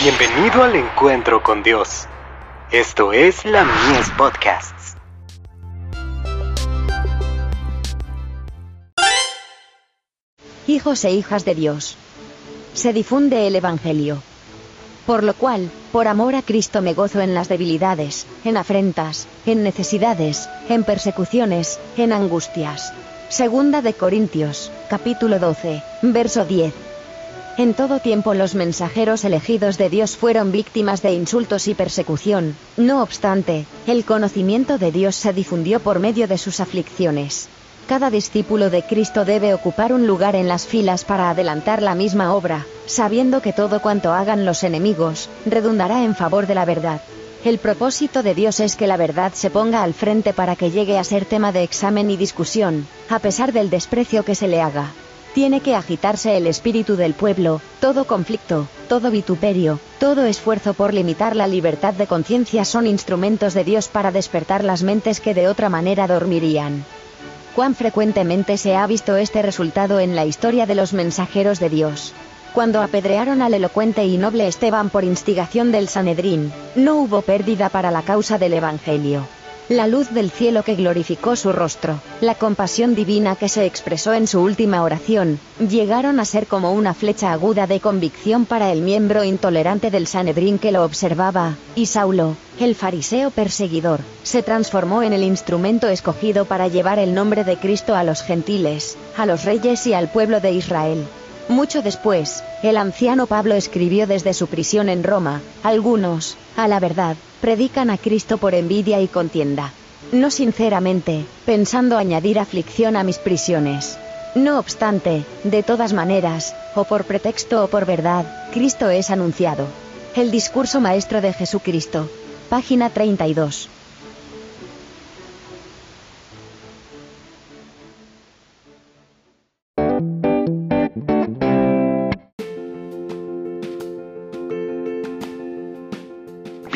Bienvenido al encuentro con Dios. Esto es la Mies Podcasts. Hijos e hijas de Dios. Se difunde el Evangelio. Por lo cual, por amor a Cristo me gozo en las debilidades, en afrentas, en necesidades, en persecuciones, en angustias. Segunda de Corintios, capítulo 12, verso 10. En todo tiempo los mensajeros elegidos de Dios fueron víctimas de insultos y persecución, no obstante, el conocimiento de Dios se difundió por medio de sus aflicciones. Cada discípulo de Cristo debe ocupar un lugar en las filas para adelantar la misma obra, sabiendo que todo cuanto hagan los enemigos, redundará en favor de la verdad. El propósito de Dios es que la verdad se ponga al frente para que llegue a ser tema de examen y discusión, a pesar del desprecio que se le haga. Tiene que agitarse el espíritu del pueblo, todo conflicto, todo vituperio, todo esfuerzo por limitar la libertad de conciencia son instrumentos de Dios para despertar las mentes que de otra manera dormirían. Cuán frecuentemente se ha visto este resultado en la historia de los mensajeros de Dios. Cuando apedrearon al elocuente y noble Esteban por instigación del Sanedrín, no hubo pérdida para la causa del Evangelio la luz del cielo que glorificó su rostro, la compasión divina que se expresó en su última oración, llegaron a ser como una flecha aguda de convicción para el miembro intolerante del Sanedrín que lo observaba, y Saulo, el fariseo perseguidor, se transformó en el instrumento escogido para llevar el nombre de Cristo a los gentiles, a los reyes y al pueblo de Israel. Mucho después, el anciano Pablo escribió desde su prisión en Roma, algunos, a la verdad, predican a Cristo por envidia y contienda. No sinceramente, pensando añadir aflicción a mis prisiones. No obstante, de todas maneras, o por pretexto o por verdad, Cristo es anunciado. El discurso maestro de Jesucristo. Página 32.